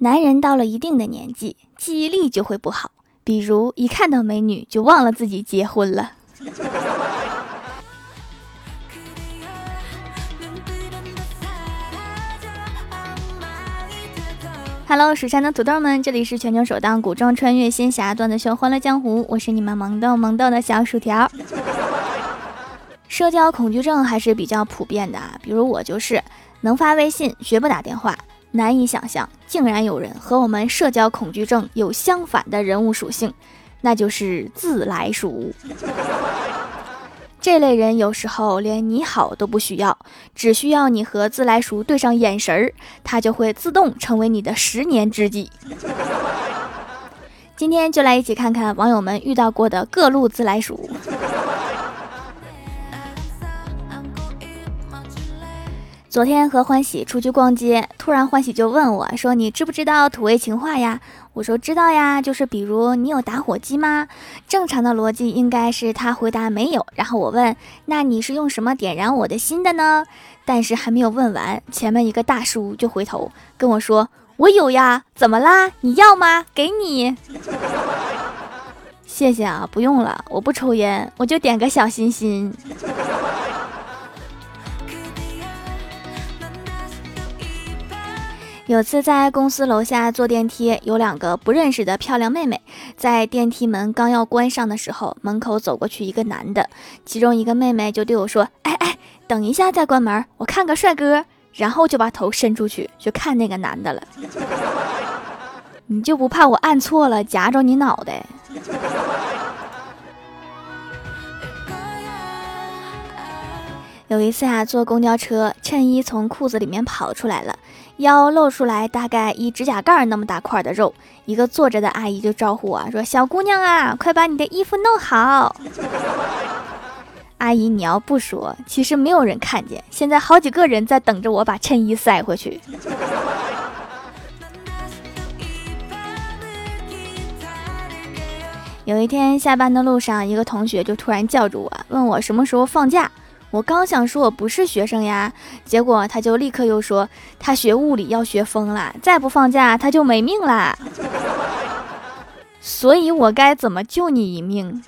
男人到了一定的年纪，记忆力就会不好，比如一看到美女就忘了自己结婚了。Hello，蜀山的土豆们，这里是全球首档古装穿越仙侠段子秀《欢乐江湖》，我是你们萌豆萌豆的小薯条。社交恐惧症还是比较普遍的啊，比如我就是能发微信，绝不打电话。难以想象，竟然有人和我们社交恐惧症有相反的人物属性，那就是自来熟。这类人有时候连你好都不需要，只需要你和自来熟对上眼神儿，他就会自动成为你的十年知己。今天就来一起看看网友们遇到过的各路自来熟。昨天和欢喜出去逛街，突然欢喜就问我说：“你知不知道土味情话呀？”我说：“知道呀，就是比如你有打火机吗？”正常的逻辑应该是他回答没有，然后我问：“那你是用什么点燃我的心的呢？”但是还没有问完，前面一个大叔就回头跟我说：“我有呀，怎么啦？你要吗？给你。”谢谢啊，不用了，我不抽烟，我就点个小心心。有次在公司楼下坐电梯，有两个不认识的漂亮妹妹，在电梯门刚要关上的时候，门口走过去一个男的，其中一个妹妹就对我说：“哎哎，等一下再关门，我看个帅哥。”然后就把头伸出去去看那个男的了。你就不怕我按错了夹着你脑袋？有一次啊，坐公交车，衬衣从裤子里面跑出来了，腰露出来大概一指甲盖那么大块的肉。一个坐着的阿姨就招呼我说：“小姑娘啊，快把你的衣服弄好。”阿姨，你要不说，其实没有人看见。现在好几个人在等着我把衬衣塞回去。有一天下班的路上，一个同学就突然叫住我，问我什么时候放假。我刚想说我不是学生呀，结果他就立刻又说他学物理要学疯了，再不放假他就没命啦。所以我该怎么救你一命？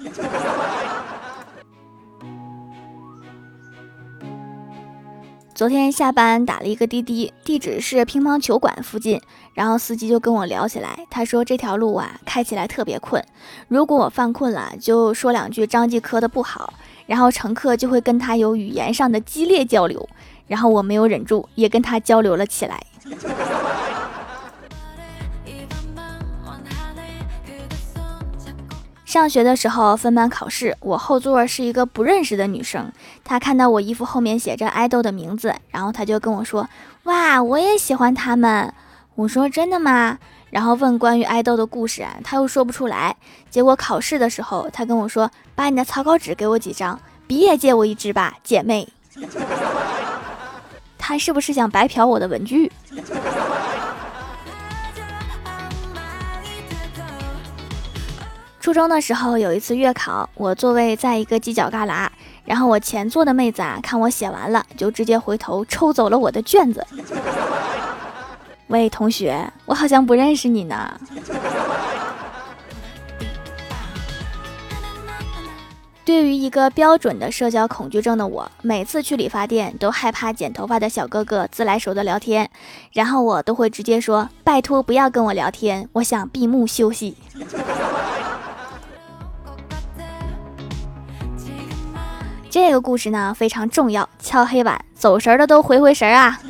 昨天下班打了一个滴滴，地址是乒乓球馆附近，然后司机就跟我聊起来，他说这条路啊开起来特别困，如果我犯困了，就说两句张继科的不好。然后乘客就会跟他有语言上的激烈交流，然后我没有忍住，也跟他交流了起来。上学的时候分班考试，我后座是一个不认识的女生，她看到我衣服后面写着爱豆的名字，然后她就跟我说：“哇，我也喜欢他们。”我说：“真的吗？”然后问关于爱豆的故事，她又说不出来。结果考试的时候，她跟我说：“把你的草稿纸给我几张，笔也借我一支吧，姐妹。”他是不是想白嫖我的文具？初中的时候有一次月考，我座位在一个犄角旮旯，然后我前座的妹子啊，看我写完了，就直接回头抽走了我的卷子。喂，同学，我好像不认识你呢。对于一个标准的社交恐惧症的我，每次去理发店都害怕剪头发的小哥哥自来熟的聊天，然后我都会直接说：“拜托不要跟我聊天，我想闭目休息。”这个故事呢非常重要，敲黑板，走神的都回回神啊。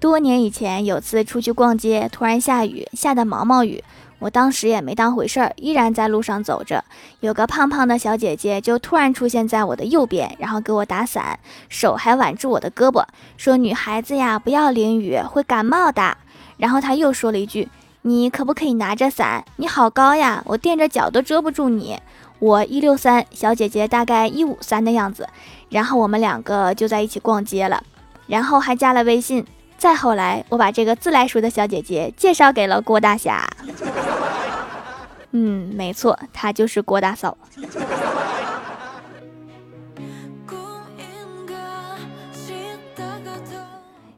多年以前，有次出去逛街，突然下雨，下的毛毛雨。我当时也没当回事儿，依然在路上走着。有个胖胖的小姐姐就突然出现在我的右边，然后给我打伞，手还挽住我的胳膊，说：“女孩子呀，不要淋雨，会感冒的。”然后她又说了一句：“你可不可以拿着伞？你好高呀，我垫着脚都遮不住你。”我一六三，小姐姐大概一五三的样子。然后我们两个就在一起逛街了，然后还加了微信。再后来，我把这个自来熟的小姐姐介绍给了郭大侠。嗯，没错，她就是郭大嫂。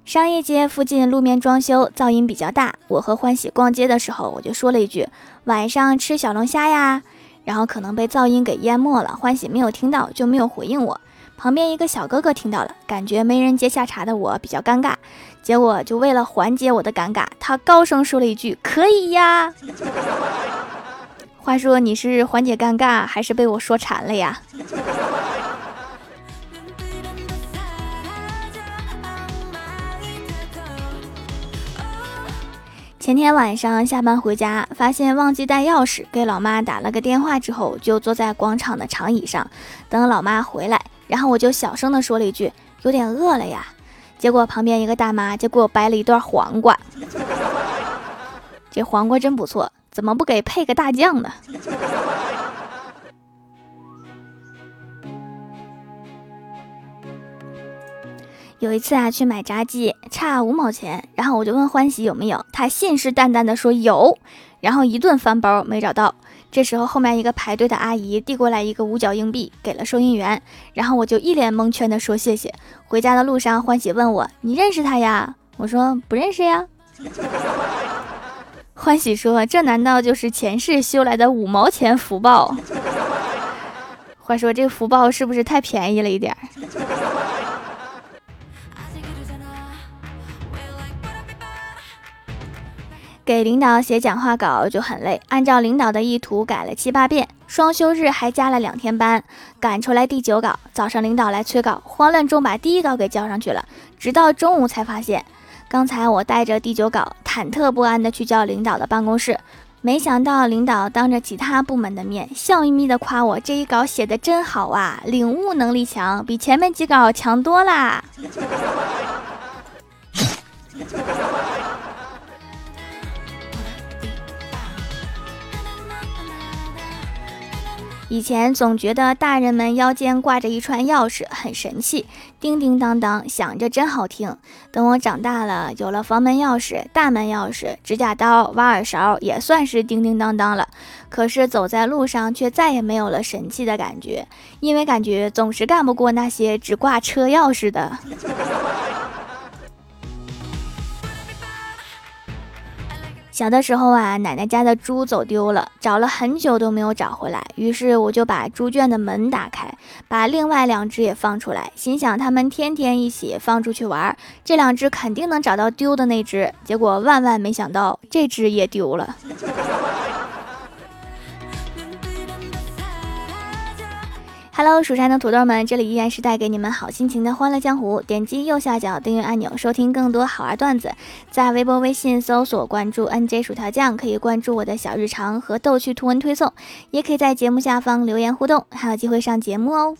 商业街附近路面装修，噪音比较大。我和欢喜逛街的时候，我就说了一句：“晚上吃小龙虾呀。”然后可能被噪音给淹没了，欢喜没有听到，就没有回应我。旁边一个小哥哥听到了，感觉没人接下茬的我比较尴尬，结果就为了缓解我的尴尬，他高声说了一句：“可以呀。” 话说你是缓解尴尬，还是被我说馋了呀？前天晚上下班回家，发现忘记带钥匙，给老妈打了个电话之后，就坐在广场的长椅上等老妈回来。然后我就小声的说了一句：“有点饿了呀。”结果旁边一个大妈就给我掰了一段黄瓜，这黄瓜真不错，怎么不给配个大酱呢？有一次啊，去买炸鸡，差五毛钱，然后我就问欢喜有没有，他信誓旦旦的说有，然后一顿翻包没找到。这时候后面一个排队的阿姨递过来一个五角硬币给了收银员，然后我就一脸蒙圈的说谢谢。回家的路上，欢喜问我你认识他呀？我说不认识呀。欢喜说这难道就是前世修来的五毛钱福报？话说这福报是不是太便宜了一点儿？给领导写讲话稿就很累，按照领导的意图改了七八遍，双休日还加了两天班，赶出来第九稿。早上领导来催稿，慌乱中把第一稿给交上去了，直到中午才发现，刚才我带着第九稿，忐忑不安的去叫领导的办公室，没想到领导当着其他部门的面，笑眯眯的夸我这一稿写的真好啊，领悟能力强，比前面几稿强多啦。以前总觉得大人们腰间挂着一串钥匙很神气，叮叮当当响着真好听。等我长大了，有了房门钥匙、大门钥匙、指甲刀、挖耳勺，也算是叮叮当当了。可是走在路上却再也没有了神气的感觉，因为感觉总是干不过那些只挂车钥匙的。小的时候啊，奶奶家的猪走丢了，找了很久都没有找回来。于是我就把猪圈的门打开，把另外两只也放出来，心想它们天天一起放出去玩，这两只肯定能找到丢的那只。结果万万没想到，这只也丢了。Hello，蜀山的土豆们，这里依然是带给你们好心情的欢乐江湖。点击右下角订阅按钮，收听更多好玩段子。在微博、微信搜索关注 NJ 薯条酱，可以关注我的小日常和逗趣图文推送，也可以在节目下方留言互动，还有机会上节目哦。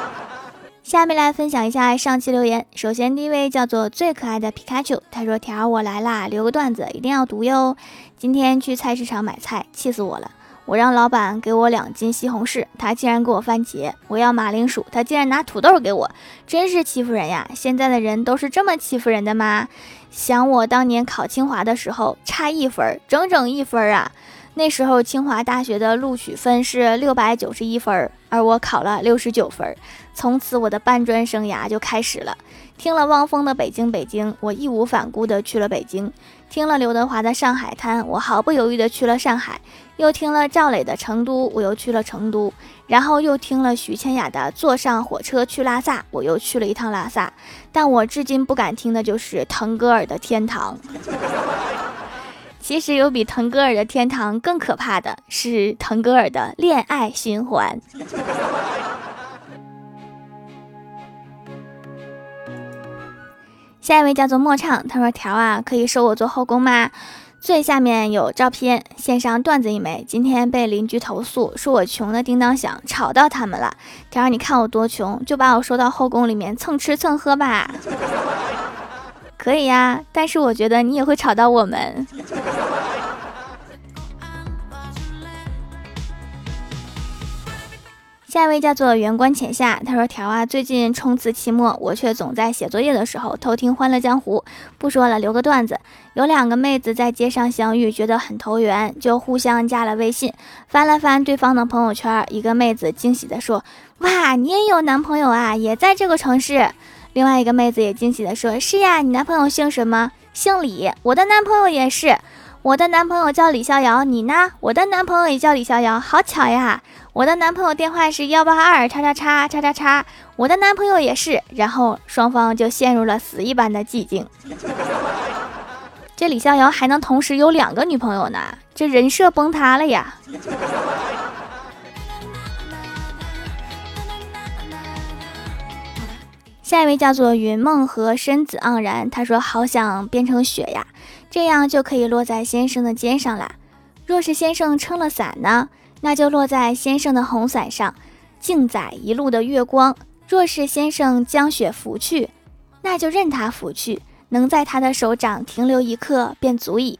下面来分享一下上期留言。首先第一位叫做最可爱的皮卡丘，他说：“条我来啦，留个段子一定要读哟。今天去菜市场买菜，气死我了。”我让老板给我两斤西红柿，他竟然给我番茄；我要马铃薯，他竟然拿土豆给我，真是欺负人呀！现在的人都是这么欺负人的吗？想我当年考清华的时候，差一分，整整一分啊！那时候清华大学的录取分是六百九十一分，而我考了六十九分，从此我的搬砖生涯就开始了。听了汪峰的《北京北京》，我义无反顾地去了北京；听了刘德华的《上海滩》，我毫不犹豫地去了上海；又听了赵磊的《成都》，我又去了成都；然后又听了徐千雅的《坐上火车去拉萨》，我又去了一趟拉萨。但我至今不敢听的就是腾格尔的《天堂》。其实有比腾格尔的《天堂》更可怕的是腾格尔的《恋爱循环》。下一位叫做莫畅，他说：“条啊，可以收我做后宫吗？”最下面有照片，线上段子一枚。今天被邻居投诉，说我穷的叮当响，吵到他们了。条儿，你看我多穷，就把我收到后宫里面蹭吃蹭喝吧。可以呀，但是我觉得你也会吵到我们。下一位叫做圆关浅夏，他说：“条啊，最近冲刺期末，我却总在写作业的时候偷听《欢乐江湖》。不说了，留个段子。有两个妹子在街上相遇，觉得很投缘，就互相加了微信。翻了翻对方的朋友圈，一个妹子惊喜地说：‘哇，你也有男朋友啊，也在这个城市。’”另外一个妹子也惊喜地说：“是呀，你男朋友姓什么？姓李。我的男朋友也是，我的男朋友叫李逍遥。你呢？我的男朋友也叫李逍遥，好巧呀！我的男朋友电话是幺八二叉叉叉叉叉叉。我的男朋友也是。然后双方就陷入了死一般的寂静。这李逍遥还能同时有两个女朋友呢？这人设崩塌了呀！”下一位叫做云梦和身子盎然，他说：“好想变成雪呀，这样就可以落在先生的肩上啦。若是先生撑了伞呢，那就落在先生的红伞上，静载一路的月光。若是先生将雪拂去，那就任他拂去，能在他的手掌停留一刻便足矣。”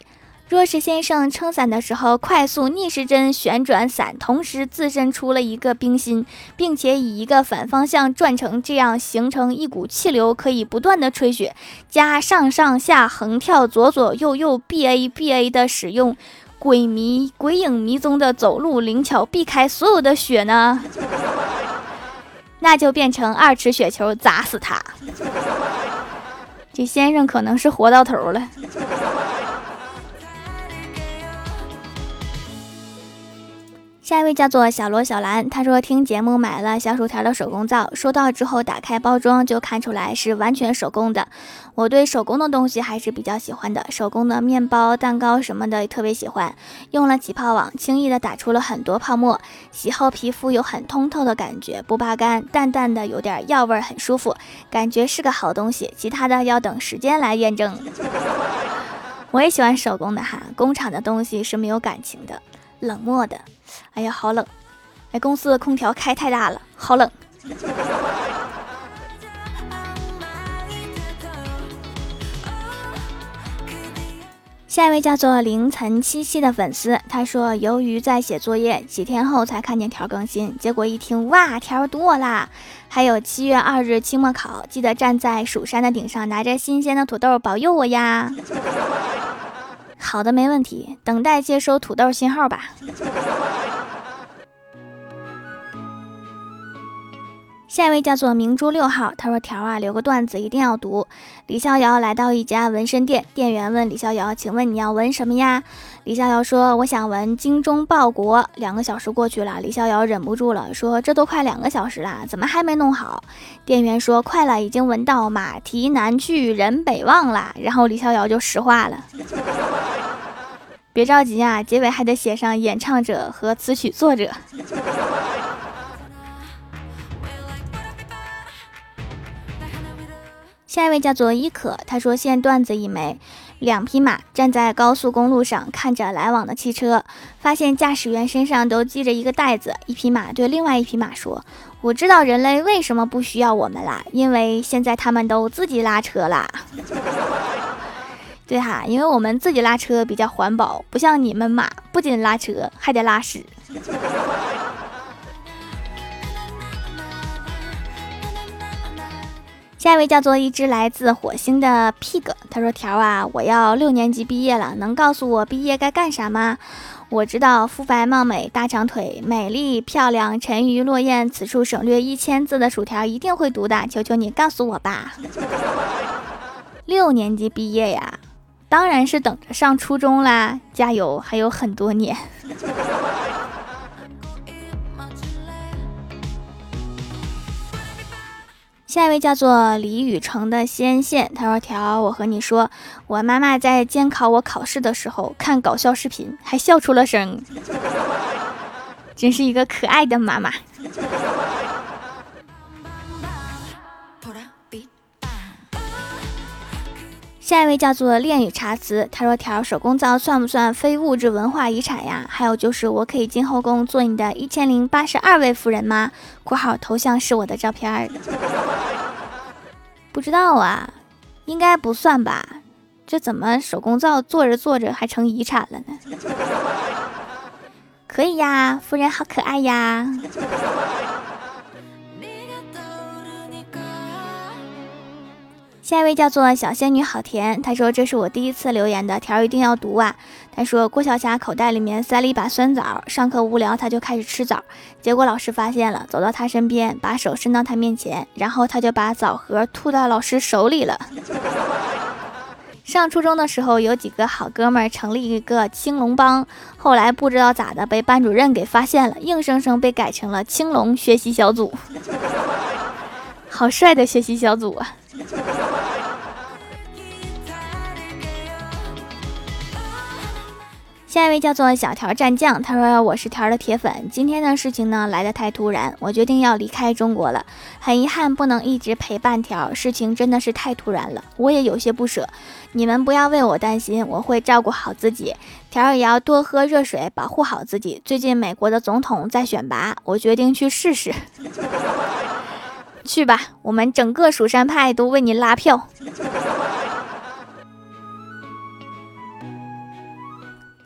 若是先生撑伞的时候快速逆时针旋转伞，同时自身出了一个冰心，并且以一个反方向转成，这样形成一股气流，可以不断的吹雪，加上上下横跳、左左右右、B A B A 的使用，鬼迷鬼影迷踪的走路灵巧，避开所有的雪呢，那就变成二尺雪球砸死他。这先生可能是活到头了。下一位叫做小罗小兰，他说听节目买了小薯条的手工皂，收到之后打开包装就看出来是完全手工的。我对手工的东西还是比较喜欢的，手工的面包、蛋糕什么的特别喜欢。用了起泡网，轻易的打出了很多泡沫，洗后皮肤有很通透的感觉，不扒干，淡淡的有点药味，很舒服，感觉是个好东西。其他的要等时间来验证。我也喜欢手工的哈，工厂的东西是没有感情的，冷漠的。哎呀，好冷！哎，公司的空调开太大了，好冷。下一位叫做凌晨七夕的粉丝，他说：“由于在写作业，几天后才看见条更新，结果一听，哇，条多啦！还有七月二日期末考，记得站在蜀山的顶上，拿着新鲜的土豆保佑我呀！”好的，没问题，等待接收土豆信号吧。下一位叫做明珠六号，他说：“条啊，留个段子一定要读。”李逍遥来到一家纹身店，店员问李逍遥：“请问你要纹什么呀？”李逍遥说：“我想纹精忠报国。”两个小时过去了，李逍遥忍不住了，说：“这都快两个小时了，怎么还没弄好？”店员说：“快了，已经纹到马蹄南去人北望了。”然后李逍遥就石化了。别着急啊，结尾还得写上演唱者和词曲作者。下一位叫做伊可，他说现段子一枚，两匹马站在高速公路上看着来往的汽车，发现驾驶员身上都系着一个袋子。一匹马对另外一匹马说：“我知道人类为什么不需要我们啦，因为现在他们都自己拉车啦。”对哈，因为我们自己拉车比较环保，不像你们马不仅拉车还得拉屎。下一位叫做一只来自火星的 pig，他说：“条啊，我要六年级毕业了，能告诉我毕业该干啥吗？我知道肤白貌美、大长腿、美丽漂亮、沉鱼落雁，此处省略一千字的薯条一定会读的，求求你告诉我吧。六年级毕业呀，当然是等着上初中啦，加油，还有很多年。”下一位叫做李雨成的仙线，他说：“条，我和你说，我妈妈在监考我考试的时候看搞笑视频，还笑出了声，真是一个可爱的妈妈。”下一位叫做恋与茶词，他说：“条手工皂算不算非物质文化遗产呀？还有就是，我可以进后宫做你的一千零八十二位夫人吗？（括号头像是我的照片）不知道啊，应该不算吧？这怎么手工皂做着做着还成遗产了呢？可以呀，夫人好可爱呀。”下一位叫做小仙女好甜，她说这是我第一次留言的条，一定要读啊。她说郭晓霞口袋里面塞了一把酸枣，上课无聊，她就开始吃枣，结果老师发现了，走到她身边，把手伸到她面前，然后她就把枣核吐到老师手里了。上初中的时候，有几个好哥们儿成立一个青龙帮，后来不知道咋的被班主任给发现了，硬生生被改成了青龙学习小组。好帅的学习小组啊！下一位叫做小条战将，他说我是条的铁粉。今天的事情呢来的太突然，我决定要离开中国了。很遗憾不能一直陪伴条，事情真的是太突然了，我也有些不舍。你们不要为我担心，我会照顾好自己。条也要多喝热水，保护好自己。最近美国的总统在选拔，我决定去试试。去吧，我们整个蜀山派都为你拉票。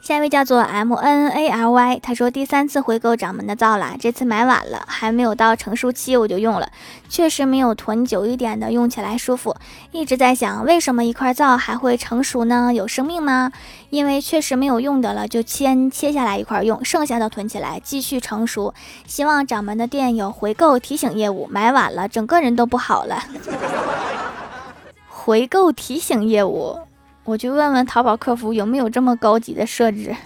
下一位叫做 M N A L Y，他说第三次回购掌门的皂啦，这次买晚了，还没有到成熟期我就用了，确实没有囤久一点的用起来舒服。一直在想，为什么一块皂还会成熟呢？有生命吗？因为确实没有用的了，就先切下来一块用，剩下的囤起来继续成熟。希望掌门的店有回购提醒业务，买晚了整个人都不好了。回购提醒业务。我去问问淘宝客服有没有这么高级的设置。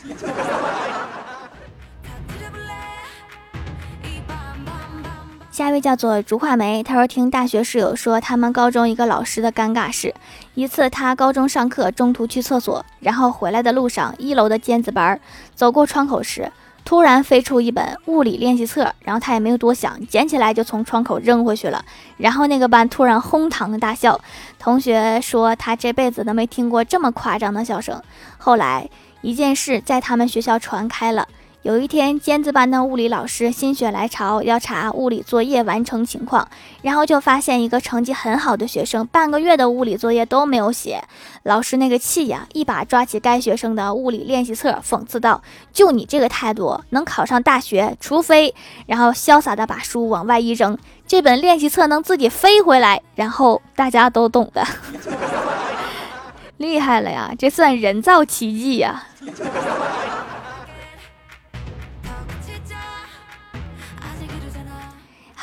下一位叫做竹化梅，他说听大学室友说他们高中一个老师的尴尬事：一次他高中上课中途去厕所，然后回来的路上一楼的尖子班走过窗口时。突然飞出一本物理练习册，然后他也没有多想，捡起来就从窗口扔回去了。然后那个班突然哄堂大笑，同学说他这辈子都没听过这么夸张的笑声。后来一件事在他们学校传开了。有一天，尖子班的物理老师心血来潮要查物理作业完成情况，然后就发现一个成绩很好的学生半个月的物理作业都没有写。老师那个气呀，一把抓起该学生的物理练习册，讽刺道：“就你这个态度，能考上大学，除非……”然后潇洒的把书往外一扔，这本练习册能自己飞回来。然后大家都懂的，厉害了呀，这算人造奇迹呀！